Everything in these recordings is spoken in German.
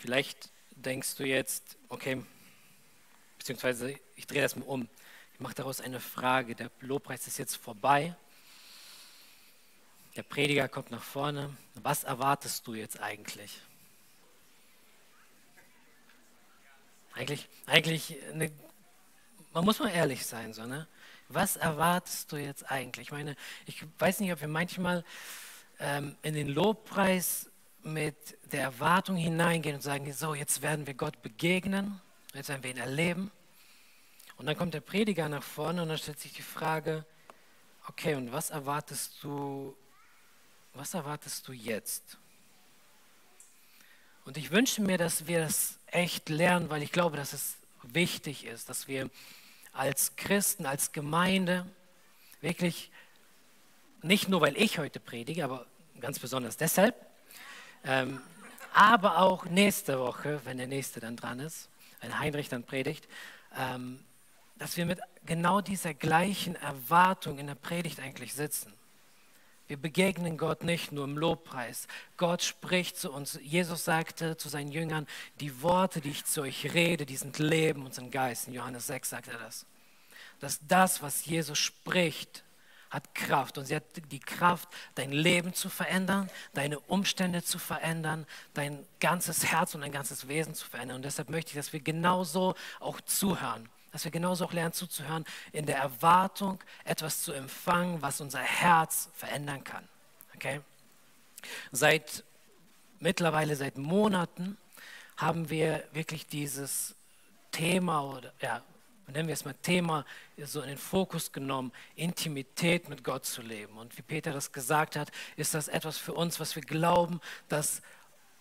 Vielleicht denkst du jetzt, okay, beziehungsweise ich drehe das mal um. Ich mache daraus eine Frage. Der Lobpreis ist jetzt vorbei. Der Prediger kommt nach vorne. Was erwartest du jetzt eigentlich? Eigentlich, eigentlich eine, man muss mal ehrlich sein, so, ne? Was erwartest du jetzt eigentlich? Ich meine, ich weiß nicht, ob wir manchmal ähm, in den Lobpreis mit der Erwartung hineingehen und sagen, so, jetzt werden wir Gott begegnen, jetzt werden wir ihn erleben. Und dann kommt der Prediger nach vorne und dann stellt sich die Frage, okay, und was erwartest du, was erwartest du jetzt? Und ich wünsche mir, dass wir das echt lernen, weil ich glaube, dass es wichtig ist, dass wir als Christen, als Gemeinde wirklich, nicht nur weil ich heute predige, aber ganz besonders deshalb, ähm, aber auch nächste Woche, wenn der nächste dann dran ist, wenn Heinrich dann predigt, ähm, dass wir mit genau dieser gleichen Erwartung in der Predigt eigentlich sitzen. Wir begegnen Gott nicht nur im Lobpreis. Gott spricht zu uns. Jesus sagte zu seinen Jüngern, die Worte, die ich zu euch rede, die sind Leben und sind Geist. In Johannes 6 sagt er das. Dass das, was Jesus spricht, hat Kraft und sie hat die Kraft, dein Leben zu verändern, deine Umstände zu verändern, dein ganzes Herz und dein ganzes Wesen zu verändern. Und deshalb möchte ich, dass wir genauso auch zuhören dass wir genauso auch lernen zuzuhören, in der Erwartung, etwas zu empfangen, was unser Herz verändern kann. Okay? Seit mittlerweile, seit Monaten, haben wir wirklich dieses Thema oder ja, nennen wir es mal Thema, so in den Fokus genommen, Intimität mit Gott zu leben. Und wie Peter das gesagt hat, ist das etwas für uns, was wir glauben, dass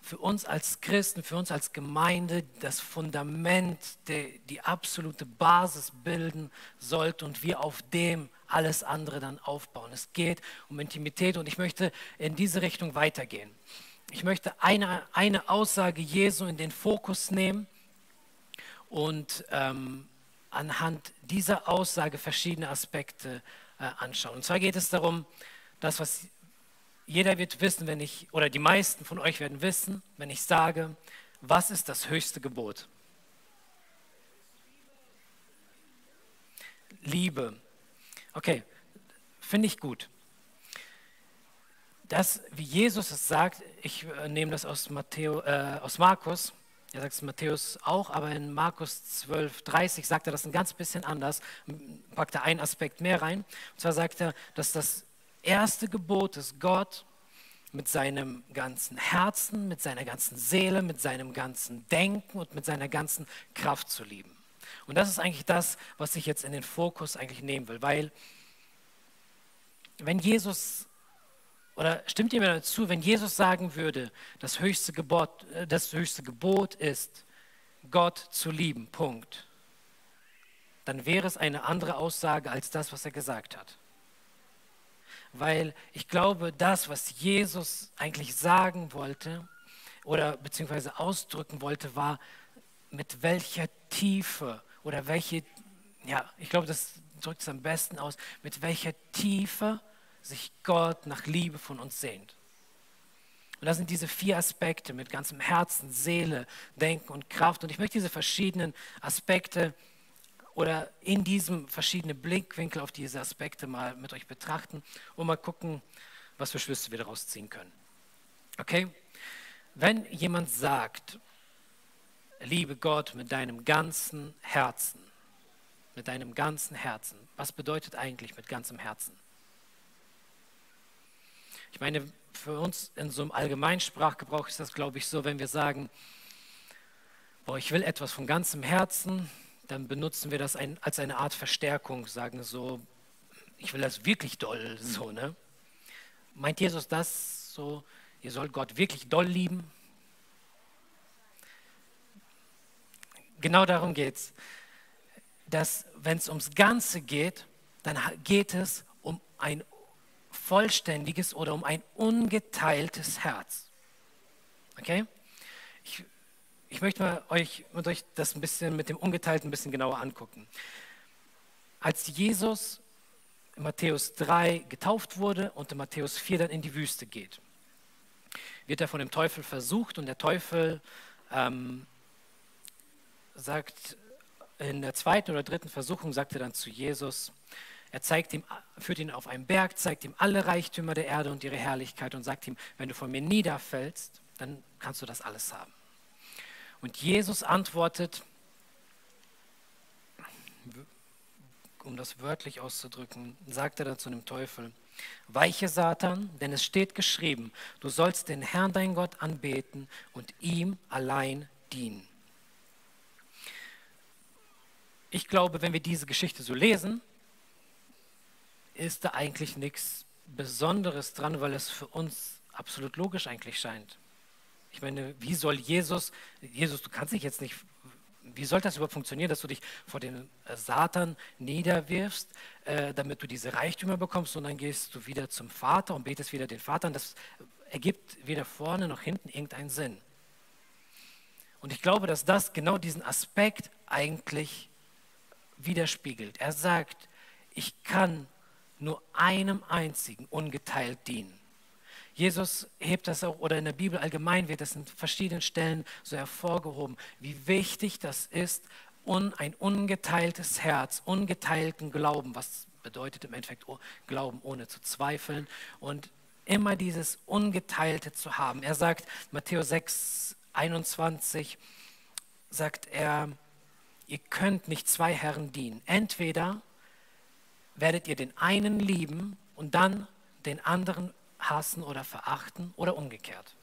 für uns als Christen, für uns als Gemeinde das Fundament, die, die absolute Basis bilden sollte und wir auf dem alles andere dann aufbauen. Es geht um Intimität und ich möchte in diese Richtung weitergehen. Ich möchte eine, eine Aussage Jesu in den Fokus nehmen und ähm, anhand dieser Aussage verschiedene Aspekte äh, anschauen. Und zwar geht es darum, das, was jeder wird wissen, wenn ich, oder die meisten von euch werden wissen, wenn ich sage, was ist das höchste Gebot? Liebe. Okay, finde ich gut. Das, wie Jesus es sagt, ich äh, nehme das aus, Matthäus, äh, aus Markus, er sagt es Matthäus auch, aber in Markus 12, 30 sagt er das ein ganz bisschen anders, packt er einen Aspekt mehr rein. Und zwar sagt er, dass das erste Gebot ist, Gott mit seinem ganzen Herzen, mit seiner ganzen Seele, mit seinem ganzen Denken und mit seiner ganzen Kraft zu lieben. Und das ist eigentlich das, was ich jetzt in den Fokus eigentlich nehmen will, weil wenn Jesus, oder stimmt ihr mir dazu, wenn Jesus sagen würde, das höchste Gebot, äh, das höchste Gebot ist, Gott zu lieben, Punkt, dann wäre es eine andere Aussage als das, was er gesagt hat. Weil ich glaube, das, was Jesus eigentlich sagen wollte oder beziehungsweise ausdrücken wollte, war, mit welcher Tiefe oder welche, ja, ich glaube, das drückt es am besten aus, mit welcher Tiefe sich Gott nach Liebe von uns sehnt. Und das sind diese vier Aspekte mit ganzem Herzen, Seele, Denken und Kraft. Und ich möchte diese verschiedenen Aspekte oder in diesem verschiedene Blickwinkel auf diese Aspekte mal mit euch betrachten und mal gucken, was für Schlüsse wir daraus ziehen können. Okay? Wenn jemand sagt, liebe Gott mit deinem ganzen Herzen, mit deinem ganzen Herzen, was bedeutet eigentlich mit ganzem Herzen? Ich meine, für uns in so einem Allgemeinsprachgebrauch ist das, glaube ich, so, wenn wir sagen, boah, ich will etwas von ganzem Herzen, dann benutzen wir das ein, als eine Art Verstärkung, sagen so, ich will das wirklich doll, so, ne? Meint Jesus das so, ihr sollt Gott wirklich doll lieben? Genau darum geht es, dass wenn es ums Ganze geht, dann geht es um ein vollständiges oder um ein ungeteiltes Herz. Okay? Ich ich möchte mal euch, mit euch das ein bisschen mit dem Ungeteilten ein bisschen genauer angucken. Als Jesus in Matthäus 3 getauft wurde und in Matthäus 4 dann in die Wüste geht, wird er von dem Teufel versucht und der Teufel ähm, sagt, in der zweiten oder dritten Versuchung sagt er dann zu Jesus, er zeigt ihm, führt ihn auf einen Berg, zeigt ihm alle Reichtümer der Erde und ihre Herrlichkeit und sagt ihm, wenn du von mir niederfällst, dann kannst du das alles haben. Und Jesus antwortet, um das wörtlich auszudrücken, sagt er dann zu dem Teufel, weiche Satan, denn es steht geschrieben, du sollst den Herrn dein Gott anbeten und ihm allein dienen. Ich glaube, wenn wir diese Geschichte so lesen, ist da eigentlich nichts Besonderes dran, weil es für uns absolut logisch eigentlich scheint. Ich meine, wie soll Jesus, Jesus, du kannst dich jetzt nicht, wie soll das überhaupt funktionieren, dass du dich vor den äh, Satan niederwirfst, äh, damit du diese Reichtümer bekommst und dann gehst du wieder zum Vater und betest wieder den Vater an. Das ergibt weder vorne noch hinten irgendeinen Sinn. Und ich glaube, dass das genau diesen Aspekt eigentlich widerspiegelt. Er sagt, ich kann nur einem einzigen ungeteilt dienen. Jesus hebt das auch, oder in der Bibel allgemein wird das in verschiedenen Stellen so hervorgehoben, wie wichtig das ist, un, ein ungeteiltes Herz, ungeteilten Glauben, was bedeutet im Endeffekt Glauben ohne zu zweifeln und immer dieses Ungeteilte zu haben. Er sagt, Matthäus 6, 21, sagt er, ihr könnt nicht zwei Herren dienen. Entweder werdet ihr den einen lieben und dann den anderen hassen oder verachten oder umgekehrt.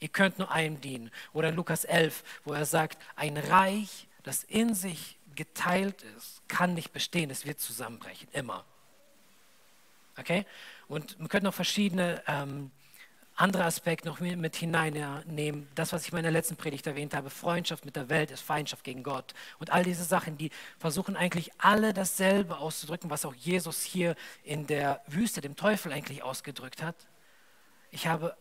Ihr könnt nur einem dienen. Oder Lukas 11, wo er sagt, ein Reich, das in sich geteilt ist, kann nicht bestehen, es wird zusammenbrechen, immer. Okay? Und man könnte noch verschiedene ähm, anderer Aspekt noch mit hineinnehmen. Das, was ich in meiner letzten Predigt erwähnt habe, Freundschaft mit der Welt ist Feindschaft gegen Gott. Und all diese Sachen, die versuchen eigentlich alle dasselbe auszudrücken, was auch Jesus hier in der Wüste dem Teufel eigentlich ausgedrückt hat. Ich habe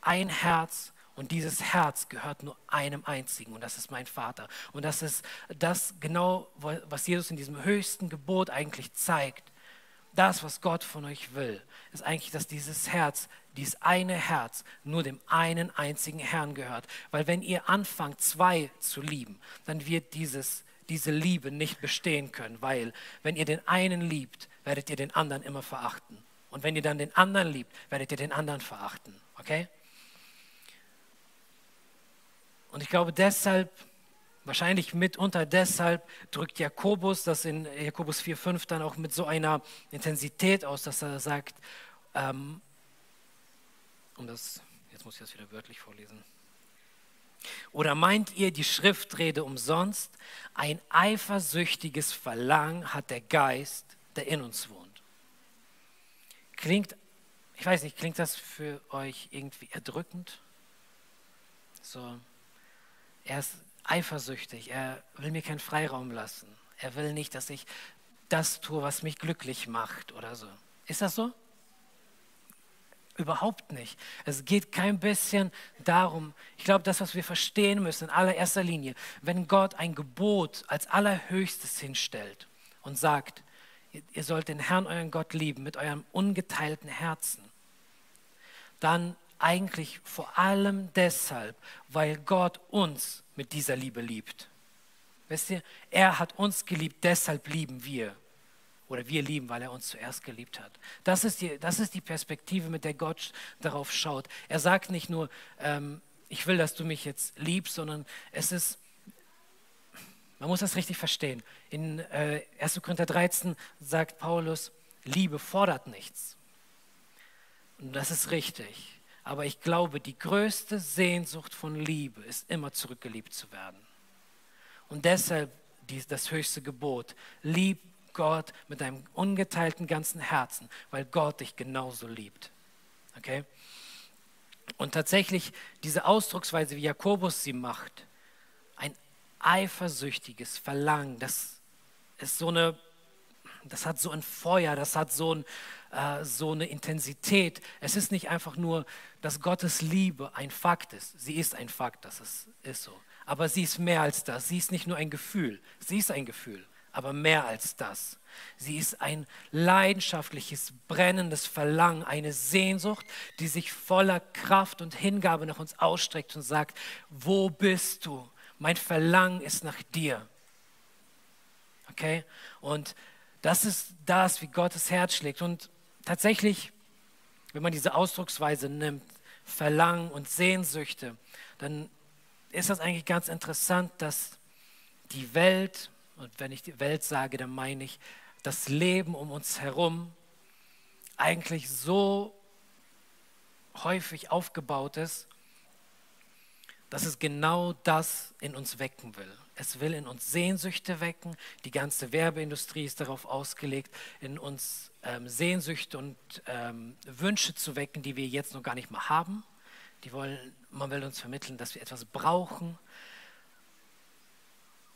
ein Herz und dieses Herz gehört nur einem einzigen und das ist mein Vater. Und das ist das genau, was Jesus in diesem höchsten Gebot eigentlich zeigt. Das, was Gott von euch will, ist eigentlich, dass dieses Herz dieses eine Herz nur dem einen einzigen Herrn gehört. Weil wenn ihr anfangt, zwei zu lieben, dann wird dieses, diese Liebe nicht bestehen können. Weil wenn ihr den einen liebt, werdet ihr den anderen immer verachten. Und wenn ihr dann den anderen liebt, werdet ihr den anderen verachten. Okay? Und ich glaube deshalb, wahrscheinlich mitunter deshalb drückt Jakobus das in Jakobus 4,5 dann auch mit so einer Intensität aus, dass er sagt, ähm, um das, jetzt muss ich das wieder wörtlich vorlesen. Oder meint ihr die Schriftrede umsonst? Ein eifersüchtiges Verlangen hat der Geist, der in uns wohnt. Klingt, ich weiß nicht, klingt das für euch irgendwie erdrückend? So, er ist eifersüchtig, er will mir keinen Freiraum lassen. Er will nicht, dass ich das tue, was mich glücklich macht oder so. Ist das so? Überhaupt nicht. Es geht kein bisschen darum, ich glaube, das, was wir verstehen müssen in allererster Linie, wenn Gott ein Gebot als allerhöchstes hinstellt und sagt, ihr sollt den Herrn, euren Gott lieben mit eurem ungeteilten Herzen, dann eigentlich vor allem deshalb, weil Gott uns mit dieser Liebe liebt. Wisst ihr, er hat uns geliebt, deshalb lieben wir. Oder wir lieben, weil er uns zuerst geliebt hat. Das ist die, das ist die Perspektive, mit der Gott darauf schaut. Er sagt nicht nur, ähm, ich will, dass du mich jetzt liebst, sondern es ist, man muss das richtig verstehen. In äh, 1. Korinther 13 sagt Paulus, Liebe fordert nichts. Und das ist richtig. Aber ich glaube, die größte Sehnsucht von Liebe ist immer zurückgeliebt zu werden. Und deshalb das höchste Gebot, lieb Gott mit deinem ungeteilten ganzen Herzen, weil Gott dich genauso liebt. Okay? Und tatsächlich diese Ausdrucksweise, wie Jakobus sie macht, ein eifersüchtiges Verlangen, das ist so eine, das hat so ein Feuer, das hat so, ein, äh, so eine Intensität. Es ist nicht einfach nur, dass Gottes Liebe ein Fakt ist. Sie ist ein Fakt, das ist, ist so. Aber sie ist mehr als das. Sie ist nicht nur ein Gefühl, sie ist ein Gefühl aber mehr als das. Sie ist ein leidenschaftliches, brennendes Verlangen, eine Sehnsucht, die sich voller Kraft und Hingabe nach uns ausstreckt und sagt, wo bist du? Mein Verlangen ist nach dir. Okay? Und das ist das, wie Gottes Herz schlägt. Und tatsächlich, wenn man diese Ausdrucksweise nimmt, Verlangen und Sehnsüchte, dann ist das eigentlich ganz interessant, dass die Welt, und wenn ich die Welt sage, dann meine ich das Leben um uns herum, eigentlich so häufig aufgebaut ist, dass es genau das in uns wecken will. Es will in uns Sehnsüchte wecken. Die ganze Werbeindustrie ist darauf ausgelegt, in uns ähm, Sehnsüchte und ähm, Wünsche zu wecken, die wir jetzt noch gar nicht mal haben. Die wollen, man will uns vermitteln, dass wir etwas brauchen.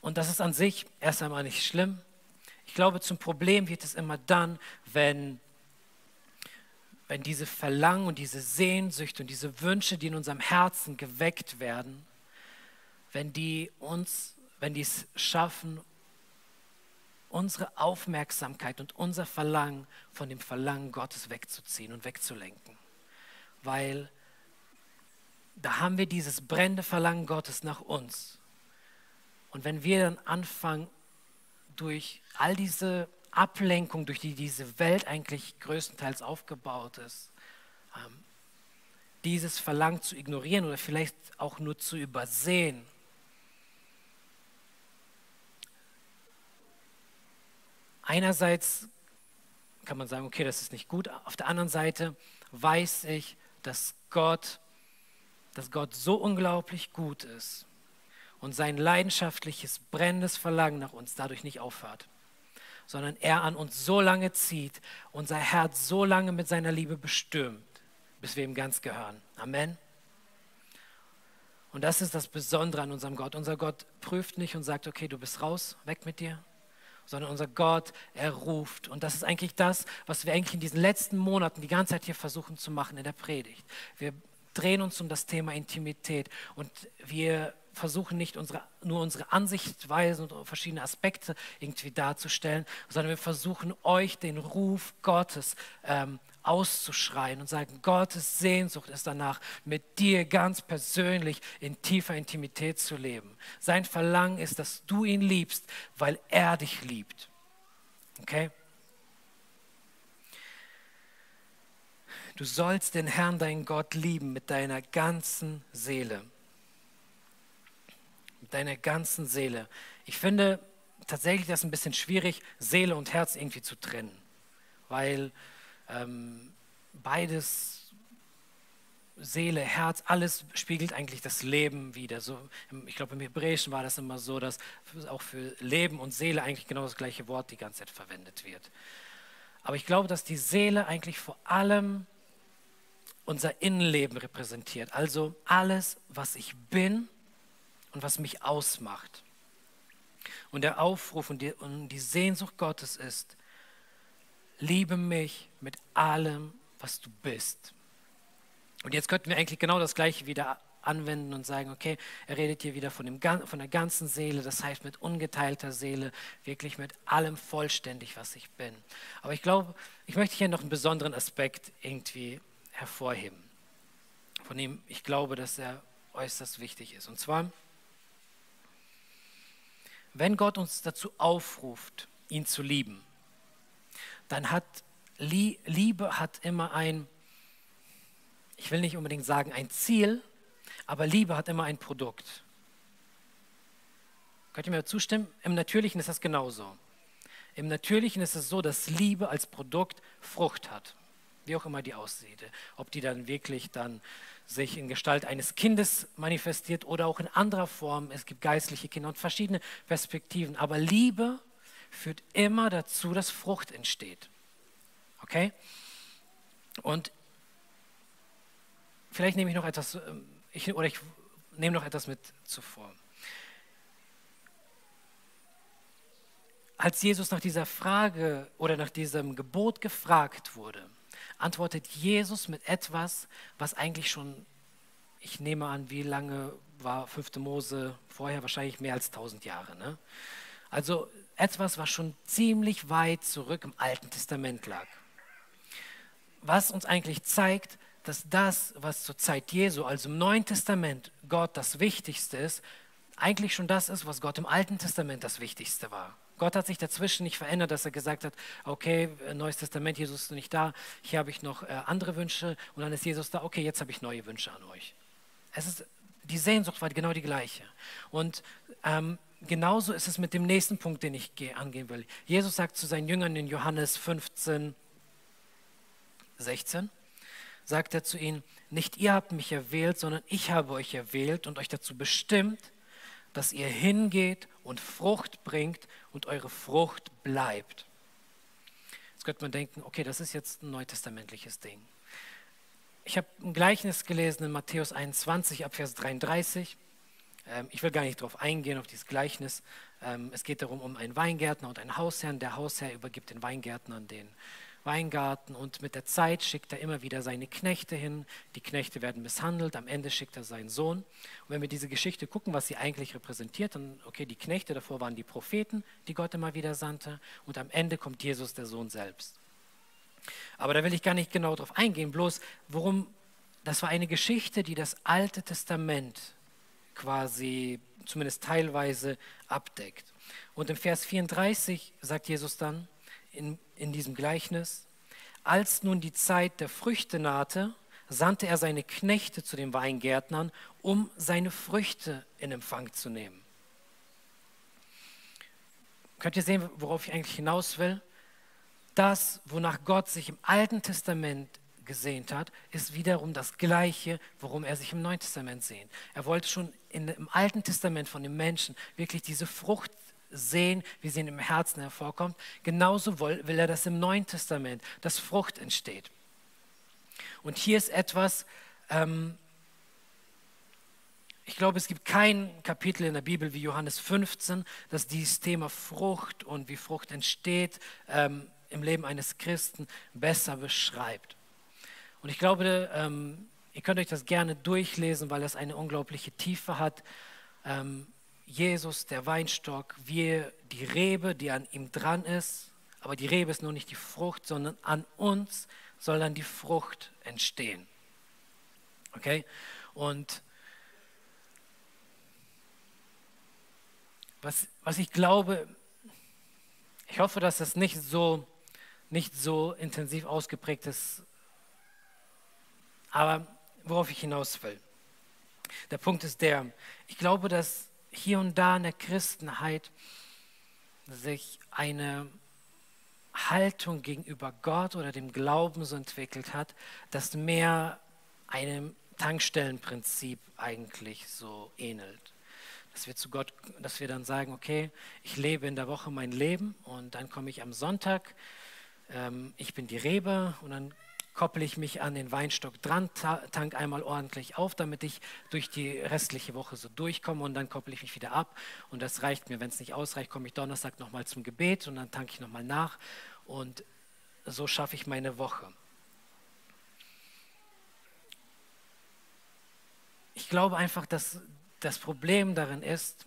Und das ist an sich erst einmal nicht schlimm. Ich glaube, zum Problem wird es immer dann, wenn, wenn diese Verlangen und diese Sehnsüchte und diese Wünsche, die in unserem Herzen geweckt werden, wenn die uns, wenn die es schaffen, unsere Aufmerksamkeit und unser Verlangen von dem Verlangen Gottes wegzuziehen und wegzulenken. Weil da haben wir dieses brennende Verlangen Gottes nach uns. Und wenn wir dann anfangen, durch all diese Ablenkung, durch die diese Welt eigentlich größtenteils aufgebaut ist, ähm, dieses Verlangen zu ignorieren oder vielleicht auch nur zu übersehen, einerseits kann man sagen, okay, das ist nicht gut. Auf der anderen Seite weiß ich, dass Gott, dass Gott so unglaublich gut ist, und sein leidenschaftliches, brennendes Verlangen nach uns dadurch nicht aufhört, sondern er an uns so lange zieht, unser Herz so lange mit seiner Liebe bestürmt, bis wir ihm ganz gehören. Amen. Und das ist das Besondere an unserem Gott. Unser Gott prüft nicht und sagt, okay, du bist raus, weg mit dir, sondern unser Gott, er ruft. Und das ist eigentlich das, was wir eigentlich in diesen letzten Monaten die ganze Zeit hier versuchen zu machen in der Predigt. Wir drehen uns um das Thema Intimität und wir versuchen nicht unsere, nur unsere Ansichtweisen und verschiedene Aspekte irgendwie darzustellen, sondern wir versuchen euch den Ruf Gottes ähm, auszuschreien und sagen, Gottes Sehnsucht ist danach, mit dir ganz persönlich in tiefer Intimität zu leben. Sein Verlangen ist, dass du ihn liebst, weil er dich liebt. Okay? Du sollst den Herrn, deinen Gott, lieben mit deiner ganzen Seele deiner ganzen Seele. Ich finde tatsächlich das ein bisschen schwierig, Seele und Herz irgendwie zu trennen, weil ähm, beides, Seele, Herz, alles spiegelt eigentlich das Leben wider. So, ich glaube, im Hebräischen war das immer so, dass auch für Leben und Seele eigentlich genau das gleiche Wort die ganze Zeit verwendet wird. Aber ich glaube, dass die Seele eigentlich vor allem unser Innenleben repräsentiert. Also alles, was ich bin und was mich ausmacht. Und der Aufruf und die, und die Sehnsucht Gottes ist, liebe mich mit allem, was du bist. Und jetzt könnten wir eigentlich genau das Gleiche wieder anwenden und sagen, okay, er redet hier wieder von, dem, von der ganzen Seele, das heißt mit ungeteilter Seele, wirklich mit allem vollständig, was ich bin. Aber ich glaube, ich möchte hier noch einen besonderen Aspekt irgendwie hervorheben, von dem ich glaube, dass er äußerst wichtig ist. Und zwar, wenn Gott uns dazu aufruft, ihn zu lieben, dann hat Liebe hat immer ein, ich will nicht unbedingt sagen ein Ziel, aber Liebe hat immer ein Produkt. Könnt ihr mir zustimmen? Im Natürlichen ist das genauso. Im Natürlichen ist es so, dass Liebe als Produkt Frucht hat, wie auch immer die aussieht. Ob die dann wirklich dann sich in Gestalt eines Kindes manifestiert oder auch in anderer Form. Es gibt geistliche Kinder und verschiedene Perspektiven. Aber Liebe führt immer dazu, dass Frucht entsteht. Okay? Und vielleicht nehme ich noch etwas, ähm, ich, oder ich nehme noch etwas mit zuvor. Als Jesus nach dieser Frage oder nach diesem Gebot gefragt wurde, antwortet Jesus mit etwas, was eigentlich schon, ich nehme an, wie lange war 5. Mose vorher? Wahrscheinlich mehr als 1000 Jahre. Ne? Also etwas, was schon ziemlich weit zurück im Alten Testament lag. Was uns eigentlich zeigt, dass das, was zur Zeit Jesu, also im Neuen Testament, Gott das Wichtigste ist, eigentlich schon das ist, was Gott im Alten Testament das Wichtigste war. Gott hat sich dazwischen nicht verändert, dass er gesagt hat, okay, Neues Testament, Jesus ist nicht da, hier habe ich noch äh, andere Wünsche und dann ist Jesus da, okay, jetzt habe ich neue Wünsche an euch. Es ist, die Sehnsucht war genau die gleiche. Und ähm, genauso ist es mit dem nächsten Punkt, den ich angehen will. Jesus sagt zu seinen Jüngern in Johannes 15, 16, sagt er zu ihnen, nicht ihr habt mich erwählt, sondern ich habe euch erwählt und euch dazu bestimmt, dass ihr hingeht und Frucht bringt und eure Frucht bleibt. Jetzt könnte man denken, okay, das ist jetzt ein neutestamentliches Ding. Ich habe ein Gleichnis gelesen in Matthäus 21 ab Vers 33. Ähm, ich will gar nicht darauf eingehen, auf dieses Gleichnis. Ähm, es geht darum, um einen Weingärtner und einen Hausherrn. Der Hausherr übergibt den Weingärtner den Weingarten und mit der Zeit schickt er immer wieder seine Knechte hin. Die Knechte werden misshandelt, am Ende schickt er seinen Sohn. Und wenn wir diese Geschichte gucken, was sie eigentlich repräsentiert, dann, okay, die Knechte davor waren die Propheten, die Gott immer wieder sandte und am Ende kommt Jesus, der Sohn selbst. Aber da will ich gar nicht genau drauf eingehen, bloß worum, das war eine Geschichte, die das Alte Testament quasi zumindest teilweise abdeckt. Und im Vers 34 sagt Jesus dann, in, in diesem Gleichnis. Als nun die Zeit der Früchte nahte, sandte er seine Knechte zu den Weingärtnern, um seine Früchte in Empfang zu nehmen. Könnt ihr sehen, worauf ich eigentlich hinaus will? Das, wonach Gott sich im Alten Testament gesehnt hat, ist wiederum das Gleiche, worum er sich im Neuen Testament sehnt. Er wollte schon in, im Alten Testament von den Menschen wirklich diese Frucht sehen, wie sie in dem Herzen hervorkommt. Genauso will, er das im Neuen Testament, dass Frucht entsteht. Und hier ist etwas, ähm, ich glaube, es gibt kein Kapitel in der Bibel wie Johannes 15, das dieses Thema Frucht und wie Frucht entsteht ähm, im Leben eines Christen besser beschreibt. Und ich glaube, ähm, ihr könnt euch das gerne durchlesen, weil es eine unglaubliche Tiefe hat. Ähm, Jesus, der Weinstock, wir die Rebe, die an ihm dran ist. Aber die Rebe ist nur nicht die Frucht, sondern an uns soll dann die Frucht entstehen. Okay? Und was, was ich glaube, ich hoffe, dass das nicht so, nicht so intensiv ausgeprägt ist, aber worauf ich hinaus will. Der Punkt ist der, ich glaube, dass hier und da in der Christenheit sich eine Haltung gegenüber Gott oder dem Glauben so entwickelt hat, das mehr einem Tankstellenprinzip eigentlich so ähnelt. Dass wir zu Gott, dass wir dann sagen, okay, ich lebe in der Woche mein Leben und dann komme ich am Sonntag, ähm, ich bin die Rebe und dann koppel ich mich an den Weinstock dran, tank einmal ordentlich auf, damit ich durch die restliche Woche so durchkomme und dann koppel ich mich wieder ab. Und das reicht mir. Wenn es nicht ausreicht, komme ich Donnerstag nochmal zum Gebet und dann tanke ich nochmal nach. Und so schaffe ich meine Woche. Ich glaube einfach, dass das Problem darin ist,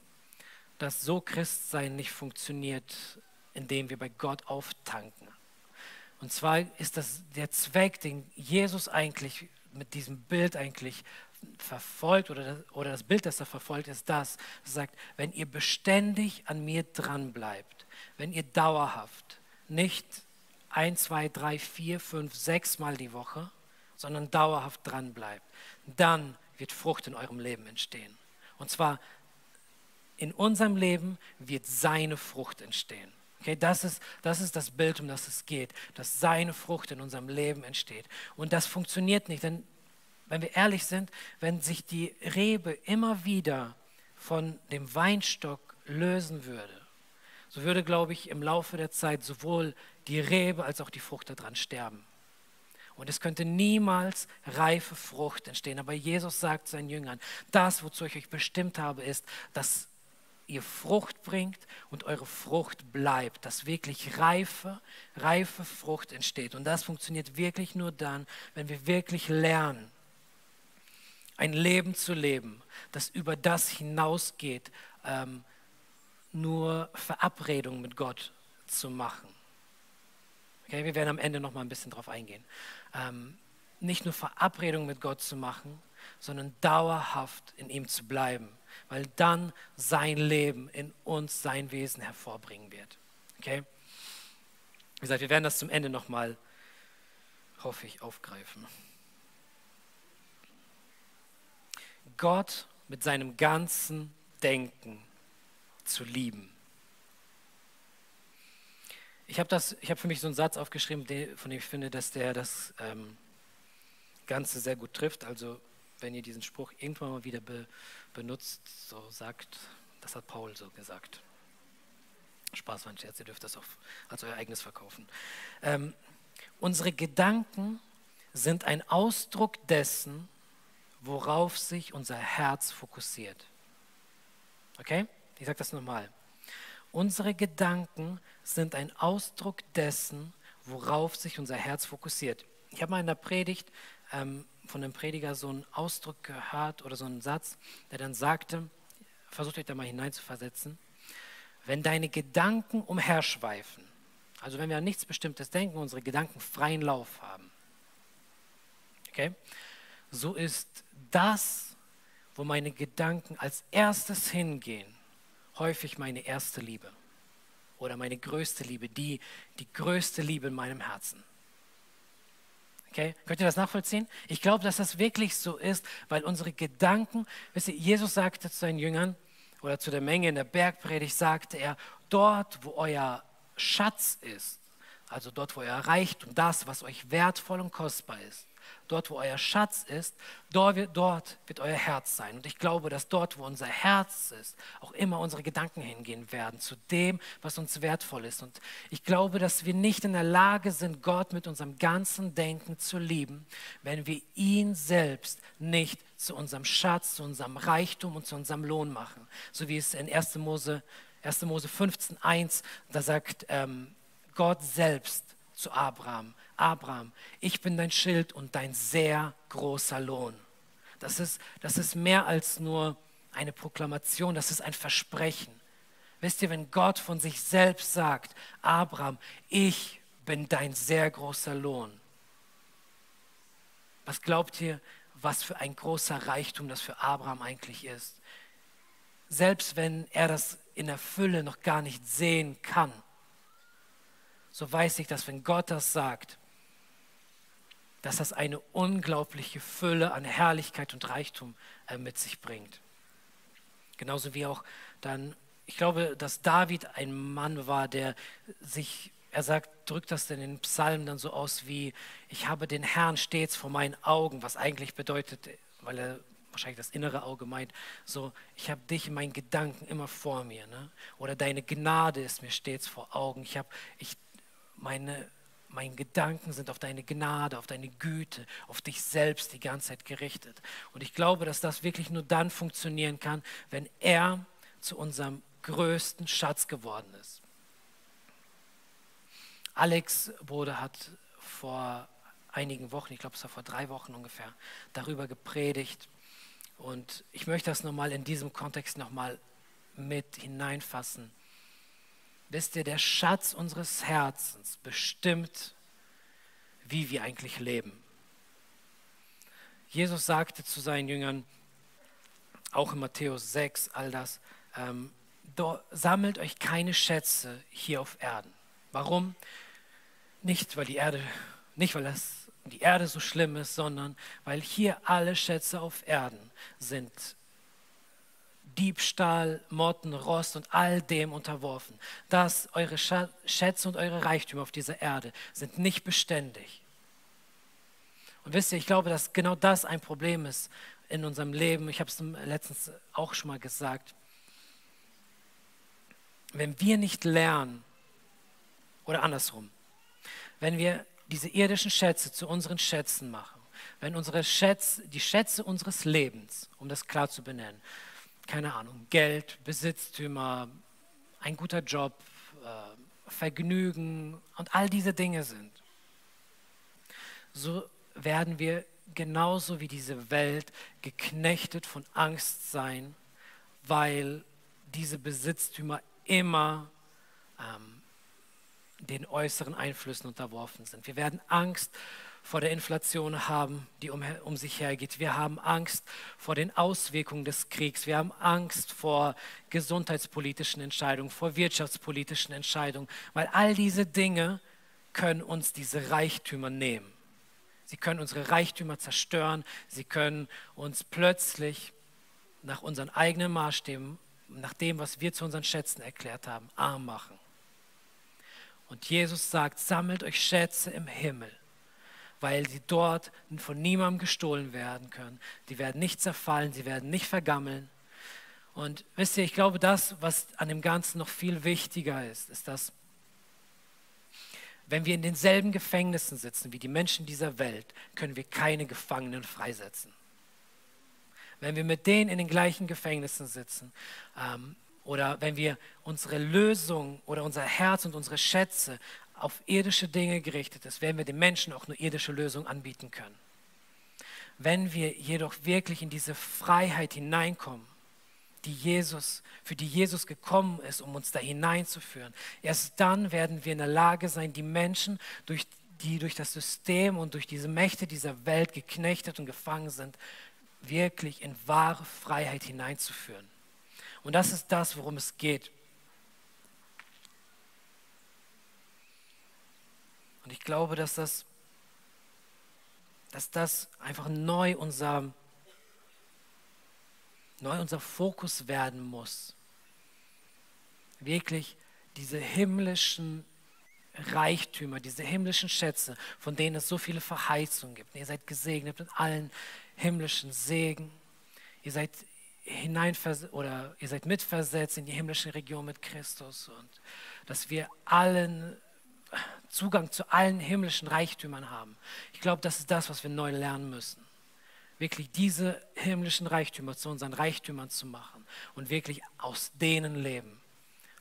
dass so Christsein nicht funktioniert, indem wir bei Gott auftanken. Und zwar ist das der Zweck, den Jesus eigentlich mit diesem Bild eigentlich verfolgt oder das, oder das Bild, das er verfolgt, ist das, das sagt, wenn ihr beständig an mir dran bleibt, wenn ihr dauerhaft, nicht ein, zwei, drei, vier, fünf, sechs Mal die Woche, sondern dauerhaft dran bleibt, dann wird Frucht in eurem Leben entstehen. Und zwar in unserem Leben wird seine Frucht entstehen. Okay, das, ist, das ist das Bild, um das es geht, dass seine Frucht in unserem Leben entsteht. Und das funktioniert nicht, denn wenn wir ehrlich sind, wenn sich die Rebe immer wieder von dem Weinstock lösen würde, so würde, glaube ich, im Laufe der Zeit sowohl die Rebe als auch die Frucht daran sterben. Und es könnte niemals reife Frucht entstehen. Aber Jesus sagt seinen Jüngern, das, wozu ich euch bestimmt habe, ist, dass ihr Frucht bringt und eure Frucht bleibt, dass wirklich reife, reife Frucht entsteht. Und das funktioniert wirklich nur dann, wenn wir wirklich lernen, ein Leben zu leben, das über das hinausgeht, ähm, nur Verabredungen mit Gott zu machen. Okay, wir werden am Ende noch mal ein bisschen drauf eingehen. Ähm, nicht nur Verabredungen mit Gott zu machen, sondern dauerhaft in ihm zu bleiben, weil dann sein Leben in uns sein Wesen hervorbringen wird. Okay? Wie gesagt, wir werden das zum Ende noch mal, hoffe ich, aufgreifen. Gott mit seinem ganzen Denken zu lieben. Ich habe hab für mich so einen Satz aufgeschrieben, von dem ich finde, dass der das ähm, Ganze sehr gut trifft. Also wenn ihr diesen Spruch irgendwann mal wieder be, benutzt, so sagt, das hat Paul so gesagt. Spaß war ein Scherz, ihr dürft das auch als euer eigenes verkaufen. Ähm, unsere Gedanken sind ein Ausdruck dessen, worauf sich unser Herz fokussiert. Okay? Ich sage das nochmal. Unsere Gedanken sind ein Ausdruck dessen, worauf sich unser Herz fokussiert. Ich habe mal in der Predigt ähm, von einem Prediger so einen Ausdruck gehört oder so einen Satz, der dann sagte, versucht euch da mal hineinzuversetzen, wenn deine Gedanken umherschweifen, also wenn wir an nichts Bestimmtes denken, unsere Gedanken freien Lauf haben, okay, so ist das, wo meine Gedanken als erstes hingehen, häufig meine erste Liebe oder meine größte Liebe, die, die größte Liebe in meinem Herzen. Okay? Könnt ihr das nachvollziehen? Ich glaube, dass das wirklich so ist, weil unsere Gedanken, wisst ihr, Jesus sagte zu seinen Jüngern oder zu der Menge in der Bergpredigt, sagte er, dort, wo euer Schatz ist, also dort, wo euer Reichtum, das, was euch wertvoll und kostbar ist, dort wo euer Schatz ist, dort wird, euer Herz sein. Und ich glaube, dass dort, wo unser Herz ist, auch immer unsere Gedanken hingehen werden, zu dem, was uns wertvoll ist. Und ich glaube, dass wir nicht in der Lage sind, Gott mit unserem ganzen Denken zu lieben, wenn wir ihn selbst nicht zu unserem Schatz, zu unserem Reichtum und zu unserem Lohn machen. So wie es in 1. Mose, 1. Mose 15, 1, da sagt ähm, Gott selbst zu Abraham, Abraham, ich bin dein Schild und dein sehr großer Lohn. Das ist, das ist mehr als nur eine Proklamation, das ist ein Versprechen. Wisst ihr, wenn Gott von sich selbst sagt, Abraham, ich bin dein sehr großer Lohn. Was glaubt ihr, was für ein großer Reichtum das für Abraham eigentlich ist? Selbst wenn er das in der Fülle noch gar nicht sehen kann, so weiß ich, dass wenn Gott das sagt, dass das eine unglaubliche Fülle an Herrlichkeit und Reichtum äh, mit sich bringt. Genauso wie auch dann, ich glaube, dass David ein Mann war, der sich, er sagt, drückt das in den Psalmen dann so aus wie, ich habe den Herrn stets vor meinen Augen, was eigentlich bedeutet, weil er wahrscheinlich das innere Auge meint, so, ich habe dich in meinen Gedanken immer vor mir. Ne? Oder deine Gnade ist mir stets vor Augen. Ich habe, ich, meine meine Gedanken sind auf deine Gnade, auf deine Güte, auf dich selbst die ganze Zeit gerichtet. Und ich glaube, dass das wirklich nur dann funktionieren kann, wenn er zu unserem größten Schatz geworden ist. Alex Bode hat vor einigen Wochen, ich glaube es war vor drei Wochen ungefähr, darüber gepredigt. Und ich möchte das nochmal in diesem Kontext nochmal mit hineinfassen Wisst ihr, der Schatz unseres Herzens bestimmt, wie wir eigentlich leben. Jesus sagte zu seinen Jüngern, auch in Matthäus 6, all das, ähm, sammelt euch keine Schätze hier auf Erden. Warum? Nicht, weil die Erde, nicht weil das, die Erde so schlimm ist, sondern weil hier alle Schätze auf Erden sind Diebstahl, Motten, Rost und all dem unterworfen. Dass eure Schätze und eure Reichtümer auf dieser Erde sind nicht beständig. Und wisst ihr, ich glaube, dass genau das ein Problem ist in unserem Leben. Ich habe es letztens auch schon mal gesagt. Wenn wir nicht lernen, oder andersrum, wenn wir diese irdischen Schätze zu unseren Schätzen machen, wenn unsere Schätze, die Schätze unseres Lebens, um das klar zu benennen, keine Ahnung, Geld, Besitztümer, ein guter Job, äh, Vergnügen und all diese Dinge sind, so werden wir genauso wie diese Welt geknechtet von Angst sein, weil diese Besitztümer immer ähm, den äußeren Einflüssen unterworfen sind. Wir werden Angst vor der Inflation haben, die um, um sich hergeht. Wir haben Angst vor den Auswirkungen des Kriegs. Wir haben Angst vor gesundheitspolitischen Entscheidungen, vor wirtschaftspolitischen Entscheidungen, weil all diese Dinge können uns diese Reichtümer nehmen. Sie können unsere Reichtümer zerstören. Sie können uns plötzlich nach unseren eigenen Maßstäben, nach dem, was wir zu unseren Schätzen erklärt haben, arm machen. Und Jesus sagt, sammelt euch Schätze im Himmel, weil sie dort von niemandem gestohlen werden können. Die werden nicht zerfallen, sie werden nicht vergammeln. Und wisst ihr, ich glaube, das, was an dem Ganzen noch viel wichtiger ist, ist, dass wenn wir in denselben Gefängnissen sitzen wie die Menschen dieser Welt, können wir keine Gefangenen freisetzen. Wenn wir mit denen in den gleichen Gefängnissen sitzen ähm, oder wenn wir unsere Lösung oder unser Herz und unsere Schätze auf irdische Dinge gerichtet ist, werden wir den Menschen auch nur irdische Lösungen anbieten können. Wenn wir jedoch wirklich in diese Freiheit hineinkommen, die Jesus, für die Jesus gekommen ist, um uns da hineinzuführen, erst dann werden wir in der Lage sein, die Menschen, durch, die durch das System und durch diese Mächte dieser Welt geknechtet und gefangen sind, wirklich in wahre Freiheit hineinzuführen. Und das ist das, worum es geht. Und ich glaube, dass das, dass das einfach neu unser, neu unser Fokus werden muss. Wirklich diese himmlischen Reichtümer, diese himmlischen Schätze, von denen es so viele Verheißungen gibt. Ihr seid gesegnet mit allen himmlischen Segen. Ihr seid oder ihr seid mitversetzt in die himmlische Region mit Christus und dass wir allen Zugang zu allen himmlischen Reichtümern haben. Ich glaube, das ist das, was wir neu lernen müssen. Wirklich diese himmlischen Reichtümer zu unseren Reichtümern zu machen und wirklich aus denen leben.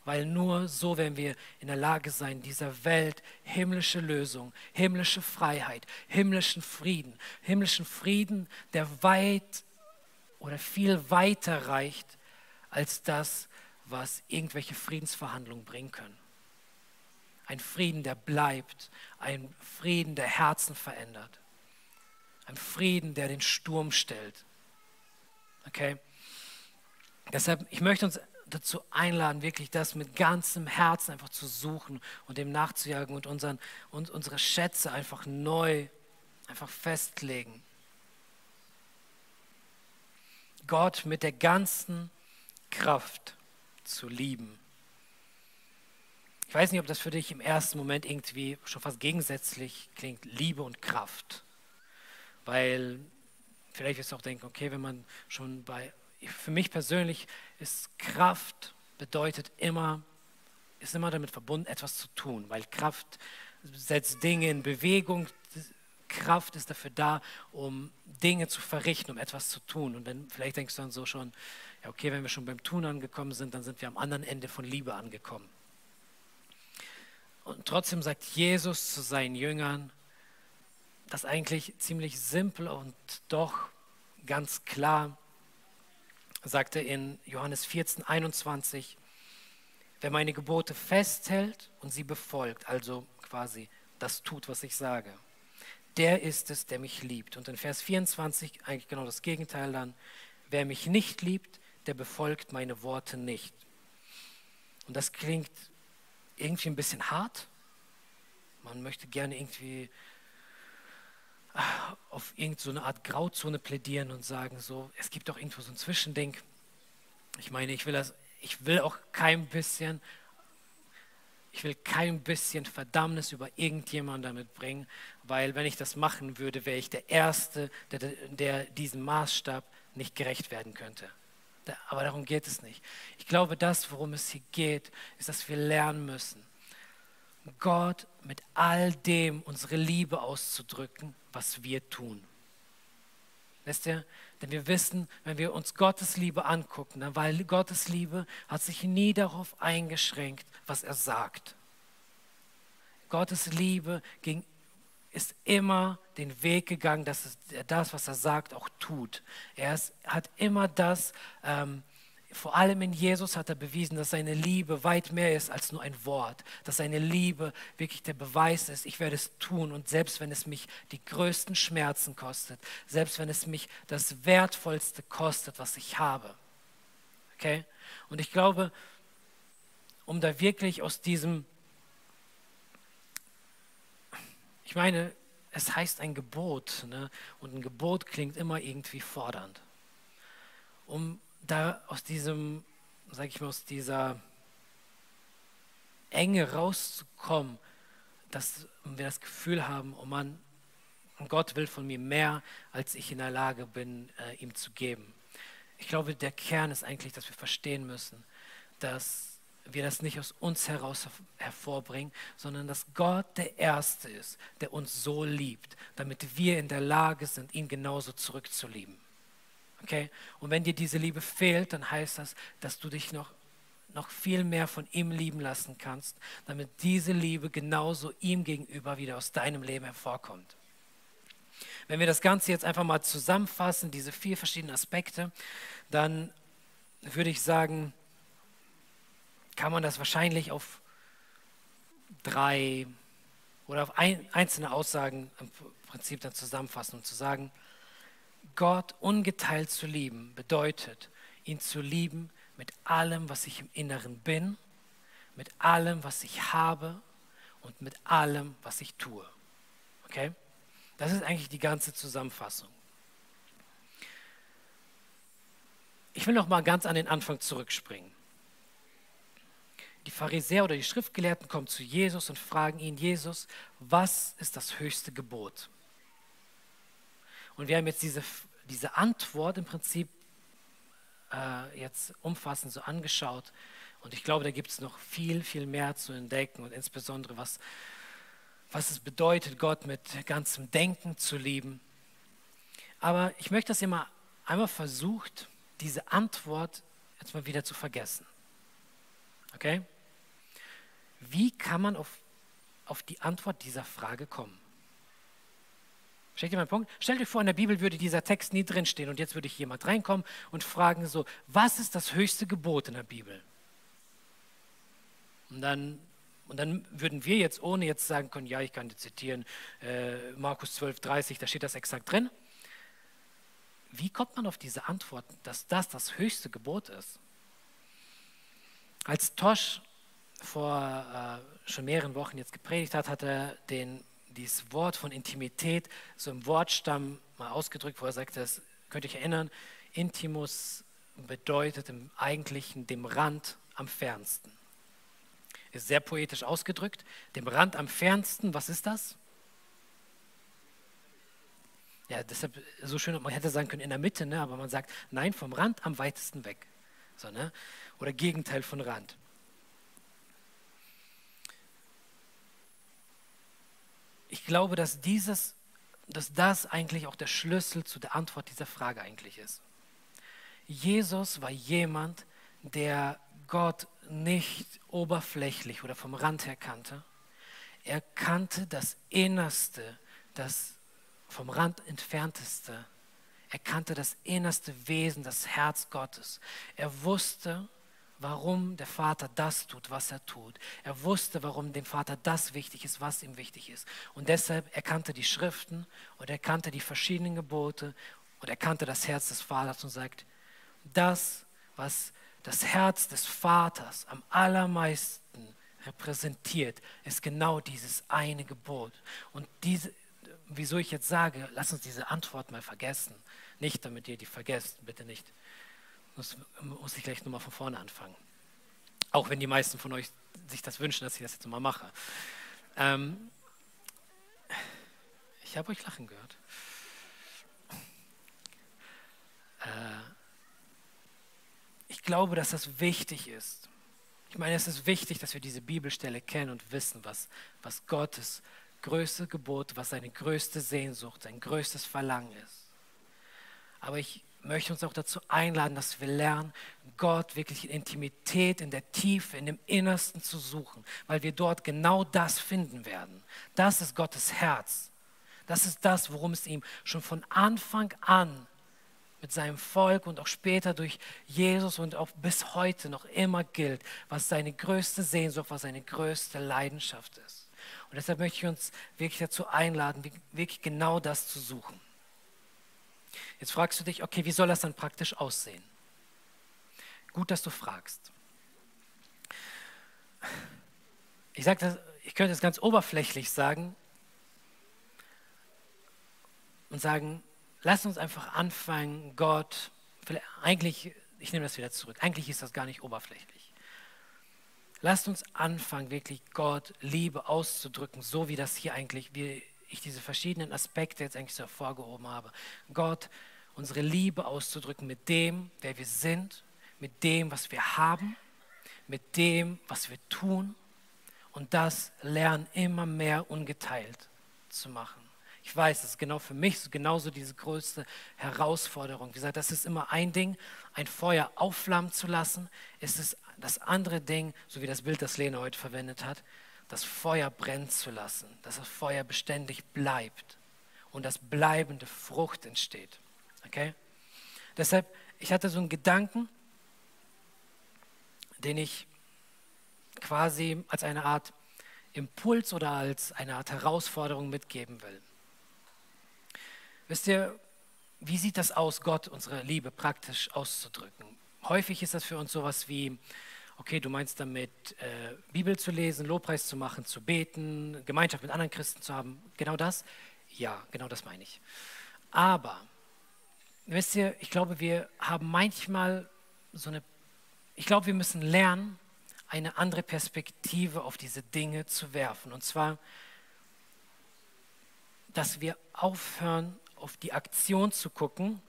Weil nur so werden wir in der Lage sein, dieser Welt himmlische Lösung, himmlische Freiheit, himmlischen Frieden, himmlischen Frieden, der weit oder viel weiter reicht als das, was irgendwelche Friedensverhandlungen bringen können. Ein Frieden, der bleibt, ein Frieden, der Herzen verändert, ein Frieden, der den Sturm stellt. Okay? Deshalb, ich möchte uns dazu einladen, wirklich das mit ganzem Herzen einfach zu suchen und dem nachzujagen und, unseren, und unsere Schätze einfach neu, einfach festlegen. Gott mit der ganzen Kraft zu lieben. Ich weiß nicht, ob das für dich im ersten Moment irgendwie schon fast gegensätzlich klingt, Liebe und Kraft. Weil vielleicht wirst du auch denken, okay, wenn man schon bei, für mich persönlich ist Kraft bedeutet immer, ist immer damit verbunden, etwas zu tun, weil Kraft setzt Dinge in Bewegung, Kraft ist dafür da, um Dinge zu verrichten, um etwas zu tun. Und wenn, vielleicht denkst du dann so schon, ja okay, wenn wir schon beim Tun angekommen sind, dann sind wir am anderen Ende von Liebe angekommen. Und trotzdem sagt Jesus zu seinen Jüngern, das eigentlich ziemlich simpel und doch ganz klar, sagt er in Johannes 14, 21, wer meine Gebote festhält und sie befolgt, also quasi das tut, was ich sage, der ist es, der mich liebt. Und in Vers 24 eigentlich genau das Gegenteil dann. Wer mich nicht liebt, der befolgt meine Worte nicht. Und das klingt irgendwie ein bisschen hart. Man möchte gerne irgendwie ah, auf irgendeine so Art Grauzone plädieren und sagen, so, es gibt doch irgendwo so ein Zwischending. Ich meine, ich will das, ich will auch kein bisschen ich will kein bisschen Verdammnis über irgendjemanden damit bringen, weil wenn ich das machen würde, wäre ich der Erste, der, der diesem Maßstab nicht gerecht werden könnte. Aber darum geht es nicht. Ich glaube, das, worum es hier geht, ist, dass wir lernen müssen, Gott mit all dem unsere Liebe auszudrücken, was wir tun. Wisst ihr? Denn wir wissen, wenn wir uns Gottes Liebe angucken, dann, weil Gottes Liebe hat sich nie darauf eingeschränkt, was er sagt. Gottes Liebe ging, ist immer den Weg gegangen, dass er das, was er sagt, auch tut. Er ist, hat immer das, ähm, vor allem in Jesus hat er bewiesen, dass seine Liebe weit mehr ist als nur ein Wort, dass seine Liebe wirklich der Beweis ist, ich werde es tun und selbst wenn es mich die größten Schmerzen kostet, selbst wenn es mich das Wertvollste kostet, was ich habe. Okay? Und ich glaube, um da wirklich aus diesem, ich meine, es heißt ein Gebot ne? und ein Gebot klingt immer irgendwie fordernd. Um da aus diesem, sag ich mal, aus dieser Enge rauszukommen, dass wir das Gefühl haben, oh Mann, Gott will von mir mehr, als ich in der Lage bin, äh, ihm zu geben. Ich glaube, der Kern ist eigentlich, dass wir verstehen müssen, dass wir das nicht aus uns heraus hervorbringen, sondern dass Gott der Erste ist, der uns so liebt, damit wir in der Lage sind, ihn genauso zurückzulieben. Okay? Und wenn dir diese Liebe fehlt, dann heißt das, dass du dich noch, noch viel mehr von ihm lieben lassen kannst, damit diese Liebe genauso ihm gegenüber wieder aus deinem Leben hervorkommt. Wenn wir das Ganze jetzt einfach mal zusammenfassen, diese vier verschiedenen Aspekte, dann würde ich sagen, kann man das wahrscheinlich auf drei oder auf ein, einzelne Aussagen im Prinzip dann zusammenfassen, um zu sagen, Gott ungeteilt zu lieben bedeutet, ihn zu lieben mit allem, was ich im Inneren bin, mit allem, was ich habe und mit allem, was ich tue. Okay? Das ist eigentlich die ganze Zusammenfassung. Ich will noch mal ganz an den Anfang zurückspringen. Die Pharisäer oder die Schriftgelehrten kommen zu Jesus und fragen ihn, Jesus, was ist das höchste Gebot? Und wir haben jetzt diese, diese Antwort im Prinzip äh, jetzt umfassend so angeschaut. Und ich glaube, da gibt es noch viel, viel mehr zu entdecken und insbesondere, was, was es bedeutet, Gott mit ganzem Denken zu lieben. Aber ich möchte, dass ihr mal einmal versucht, diese Antwort jetzt mal wieder zu vergessen. Okay? Wie kann man auf, auf die Antwort dieser Frage kommen? Versteht ihr meinen Punkt? Stellt euch vor, in der Bibel würde dieser Text nie drinstehen und jetzt würde ich jemand reinkommen und fragen so, was ist das höchste Gebot in der Bibel? Und dann, und dann würden wir jetzt, ohne jetzt sagen können, ja, ich kann zitieren, äh, Markus 12, 30, da steht das exakt drin. Wie kommt man auf diese Antwort, dass das das höchste Gebot ist? Als Tosch vor äh, schon mehreren Wochen jetzt gepredigt hat, hat er den dieses Wort von Intimität so im Wortstamm mal ausgedrückt, wo er sagt, das könnt ihr euch erinnern, Intimus bedeutet im Eigentlichen dem Rand am fernsten. Ist sehr poetisch ausgedrückt. Dem Rand am fernsten, was ist das? Ja, deshalb so schön, man hätte sagen können in der Mitte, ne? aber man sagt, nein, vom Rand am weitesten weg. So, ne? Oder Gegenteil von Rand. Ich glaube, dass dieses, dass das eigentlich auch der Schlüssel zu der Antwort dieser Frage eigentlich ist. Jesus war jemand, der Gott nicht oberflächlich oder vom Rand her kannte. Er kannte das Innerste, das vom Rand entfernteste. Er kannte das innerste Wesen, das Herz Gottes. Er wusste, warum der Vater das tut, was er tut. Er wusste, warum dem Vater das wichtig ist, was ihm wichtig ist. Und deshalb erkannte die Schriften und er kannte die verschiedenen Gebote und er kannte das Herz des Vaters und sagt, das, was das Herz des Vaters am allermeisten repräsentiert, ist genau dieses eine Gebot. Und diese, wieso ich jetzt sage, lass uns diese Antwort mal vergessen. Nicht, damit ihr die vergesst, bitte nicht muss, muss ich gleich nochmal von vorne anfangen. Auch wenn die meisten von euch sich das wünschen, dass ich das jetzt mal mache. Ähm, ich habe euch lachen gehört. Äh, ich glaube, dass das wichtig ist. Ich meine, es ist wichtig, dass wir diese Bibelstelle kennen und wissen, was, was Gottes größte Gebot, was seine größte Sehnsucht, sein größtes Verlangen ist. Aber ich möchte uns auch dazu einladen, dass wir lernen, Gott wirklich in Intimität, in der Tiefe, in dem Innersten zu suchen, weil wir dort genau das finden werden. Das ist Gottes Herz. Das ist das, worum es ihm schon von Anfang an mit seinem Volk und auch später durch Jesus und auch bis heute noch immer gilt, was seine größte Sehnsucht, was seine größte Leidenschaft ist. Und deshalb möchte ich uns wirklich dazu einladen, wirklich genau das zu suchen. Jetzt fragst du dich, okay, wie soll das dann praktisch aussehen? Gut, dass du fragst. Ich, sag das, ich könnte es ganz oberflächlich sagen und sagen, lass uns einfach anfangen, Gott, eigentlich, ich nehme das wieder zurück, eigentlich ist das gar nicht oberflächlich. Lasst uns anfangen, wirklich Gott Liebe auszudrücken, so wie das hier eigentlich, wie ich diese verschiedenen Aspekte jetzt eigentlich so hervorgehoben habe. Gott, unsere Liebe auszudrücken mit dem, wer wir sind, mit dem, was wir haben, mit dem, was wir tun und das lernen immer mehr ungeteilt zu machen. Ich weiß, das ist genau für mich genauso diese größte Herausforderung. Wie gesagt, das ist immer ein Ding, ein Feuer aufflammen zu lassen. Es ist das andere Ding, so wie das Bild, das Lena heute verwendet hat, das Feuer brennen zu lassen, dass das Feuer beständig bleibt und dass bleibende Frucht entsteht. Okay? Deshalb, ich hatte so einen Gedanken, den ich quasi als eine Art Impuls oder als eine Art Herausforderung mitgeben will. Wisst ihr, wie sieht das aus, Gott unsere Liebe praktisch auszudrücken? Häufig ist das für uns sowas wie, okay, du meinst damit, äh, Bibel zu lesen, Lobpreis zu machen, zu beten, Gemeinschaft mit anderen Christen zu haben. Genau das? Ja, genau das meine ich. Aber, wisst ihr, ich glaube, wir haben manchmal so eine, ich glaube, wir müssen lernen, eine andere Perspektive auf diese Dinge zu werfen. Und zwar, dass wir aufhören, auf die Aktion zu gucken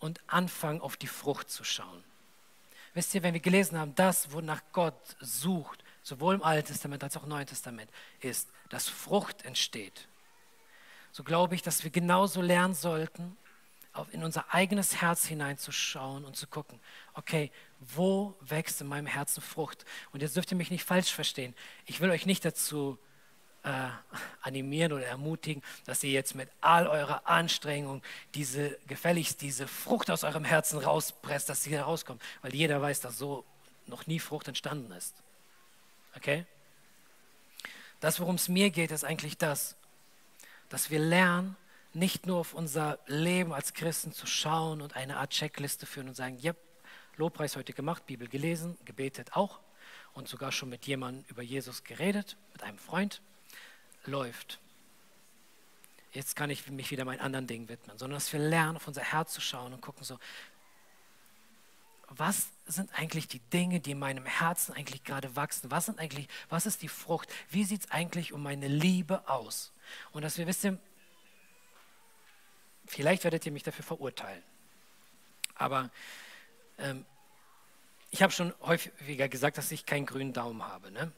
und anfangen, auf die Frucht zu schauen. Wisst ihr, wenn wir gelesen haben, das, wonach Gott sucht, sowohl im Alten Testament als auch im Neuen Testament, ist, dass Frucht entsteht. So glaube ich, dass wir genauso lernen sollten, in unser eigenes Herz hineinzuschauen und zu gucken, okay, wo wächst in meinem Herzen Frucht? Und jetzt dürft ihr mich nicht falsch verstehen. Ich will euch nicht dazu äh, animieren oder ermutigen, dass ihr jetzt mit all eurer Anstrengung diese gefälligst diese Frucht aus eurem Herzen rauspresst, dass sie herauskommt, weil jeder weiß, dass so noch nie Frucht entstanden ist. Okay? Das, worum es mir geht, ist eigentlich das, dass wir lernen, nicht nur auf unser Leben als Christen zu schauen und eine Art Checkliste führen und sagen, ja, Lobpreis heute gemacht, Bibel gelesen, gebetet auch und sogar schon mit jemandem über Jesus geredet, mit einem Freund, läuft. Jetzt kann ich mich wieder meinen anderen Dingen widmen, sondern dass wir lernen, auf unser Herz zu schauen und gucken so, was sind eigentlich die Dinge, die in meinem Herzen eigentlich gerade wachsen? Was sind eigentlich, was ist die Frucht? Wie sieht es eigentlich um meine Liebe aus? Und dass wir wissen, Vielleicht werdet ihr mich dafür verurteilen. Aber ähm, ich habe schon häufiger gesagt, dass ich keinen grünen Daumen habe. Ne?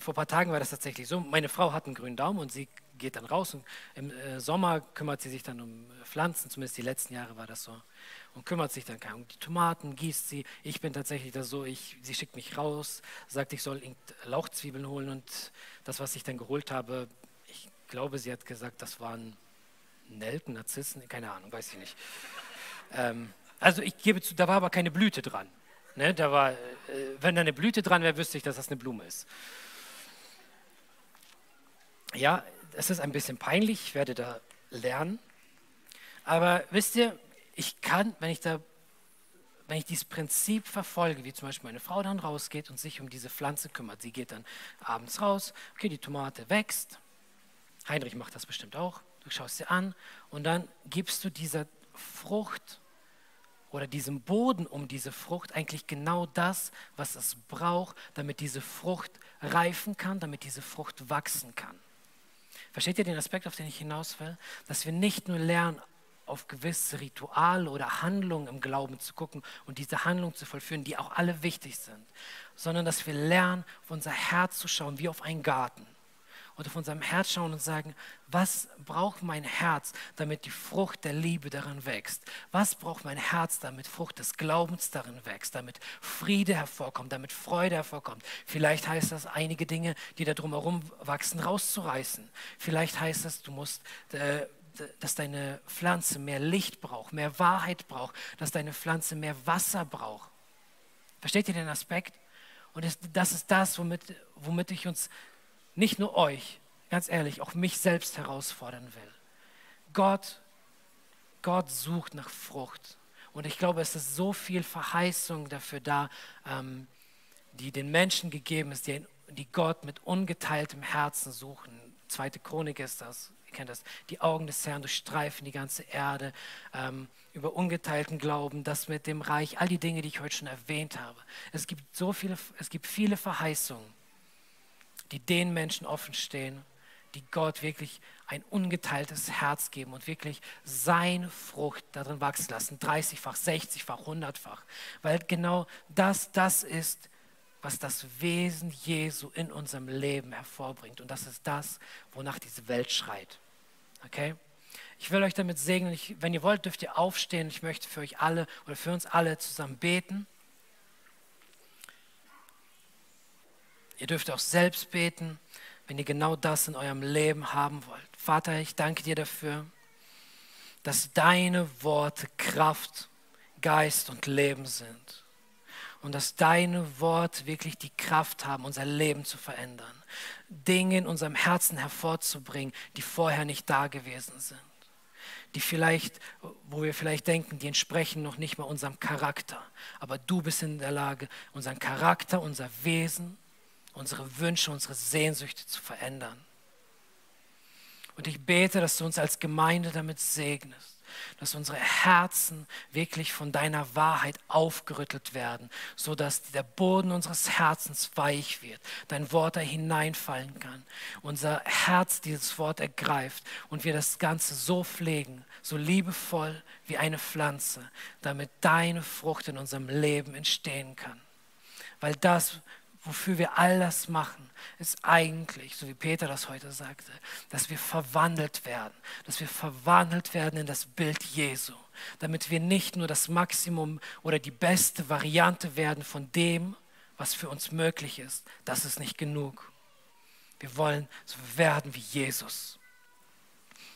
Vor ein paar Tagen war das tatsächlich so. Meine Frau hat einen grünen Daumen und sie geht dann raus und im äh, Sommer kümmert sie sich dann um Pflanzen, zumindest die letzten Jahre war das so. Und kümmert sich dann um die Tomaten, gießt sie. Ich bin tatsächlich da so, ich, sie schickt mich raus, sagt, ich soll Lauchzwiebeln holen und das, was ich dann geholt habe, ich glaube, sie hat gesagt, das waren Nelken, Narzissen, keine Ahnung, weiß ich nicht. Ähm, also ich gebe zu, da war aber keine Blüte dran. Ne? Da war, äh, wenn da eine Blüte dran wäre, wüsste ich, dass das eine Blume ist. Ja, es ist ein bisschen peinlich, ich werde da lernen. Aber wisst ihr, ich kann, wenn ich da, wenn ich dieses Prinzip verfolge, wie zum Beispiel meine Frau dann rausgeht und sich um diese Pflanze kümmert, sie geht dann abends raus, okay, die Tomate wächst. Heinrich macht das bestimmt auch du schaust sie an und dann gibst du dieser Frucht oder diesem Boden um diese Frucht eigentlich genau das, was es braucht, damit diese Frucht reifen kann, damit diese Frucht wachsen kann. Versteht ihr den Aspekt, auf den ich hinaus will? Dass wir nicht nur lernen, auf gewisse Rituale oder Handlungen im Glauben zu gucken und diese Handlungen zu vollführen, die auch alle wichtig sind, sondern dass wir lernen, auf unser Herz zu schauen, wie auf einen Garten und auf unserem Herz schauen und sagen, was braucht mein Herz, damit die Frucht der Liebe darin wächst? Was braucht mein Herz, damit Frucht des Glaubens darin wächst, damit Friede hervorkommt, damit Freude hervorkommt? Vielleicht heißt das, einige Dinge, die da drumherum wachsen, rauszureißen. Vielleicht heißt es, du musst äh, dass deine Pflanze mehr Licht braucht, mehr Wahrheit braucht, dass deine Pflanze mehr Wasser braucht. Versteht ihr den Aspekt? Und das ist das, womit, womit ich uns, nicht nur euch, ganz ehrlich, auch mich selbst herausfordern will. Gott, Gott sucht nach Frucht. Und ich glaube, es ist so viel Verheißung dafür da, ähm, die den Menschen gegeben ist, die, die Gott mit ungeteiltem Herzen suchen. Zweite Chronik ist das, ihr kennt das. Die Augen des Herrn durchstreifen die ganze Erde. Ähm, über ungeteilten Glauben, das mit dem Reich, all die Dinge, die ich heute schon erwähnt habe. Es gibt so viele, es gibt viele Verheißungen, die den Menschen offen stehen, die Gott wirklich ein ungeteiltes Herz geben und wirklich seine Frucht darin wachsen lassen, 30-fach, 60-fach, 100-fach, weil genau das das ist, was das Wesen Jesu in unserem Leben hervorbringt und das ist das, wonach diese Welt schreit. Okay? Ich will euch damit segnen. Ich, wenn ihr wollt, dürft ihr aufstehen. Ich möchte für euch alle oder für uns alle zusammen beten. Ihr dürft auch selbst beten, wenn ihr genau das in eurem Leben haben wollt. Vater, ich danke dir dafür, dass deine Worte Kraft, Geist und Leben sind. Und dass deine Worte wirklich die Kraft haben, unser Leben zu verändern. Dinge in unserem Herzen hervorzubringen, die vorher nicht da gewesen sind die vielleicht, wo wir vielleicht denken, die entsprechen noch nicht mal unserem Charakter. Aber du bist in der Lage, unseren Charakter, unser Wesen, unsere Wünsche, unsere Sehnsüchte zu verändern. Und ich bete, dass du uns als Gemeinde damit segnest dass unsere Herzen wirklich von deiner Wahrheit aufgerüttelt werden, sodass der Boden unseres Herzens weich wird, dein Wort da hineinfallen kann, unser Herz dieses Wort ergreift und wir das Ganze so pflegen, so liebevoll wie eine Pflanze, damit deine Frucht in unserem Leben entstehen kann. Weil das, wofür wir all das machen, ist eigentlich, so wie Peter das heute sagte, dass wir verwandelt werden, dass wir verwandelt werden in das Bild Jesu, damit wir nicht nur das Maximum oder die beste Variante werden von dem, was für uns möglich ist. Das ist nicht genug. Wir wollen so werden wie Jesus.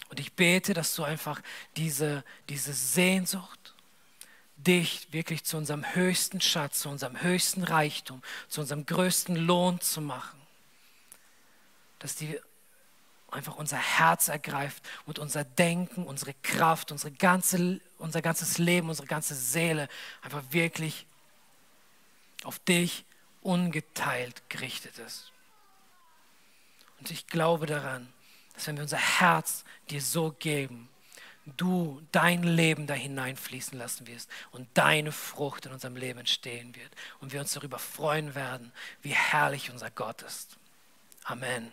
Und ich bete, dass du einfach diese, diese Sehnsucht, dich wirklich zu unserem höchsten Schatz, zu unserem höchsten Reichtum, zu unserem größten Lohn zu machen. Dass die einfach unser Herz ergreift und unser Denken, unsere Kraft, unsere ganze, unser ganzes Leben, unsere ganze Seele einfach wirklich auf dich ungeteilt gerichtet ist. Und ich glaube daran, dass wenn wir unser Herz dir so geben, du dein Leben da hineinfließen lassen wirst und deine Frucht in unserem Leben entstehen wird und wir uns darüber freuen werden, wie herrlich unser Gott ist. Amen.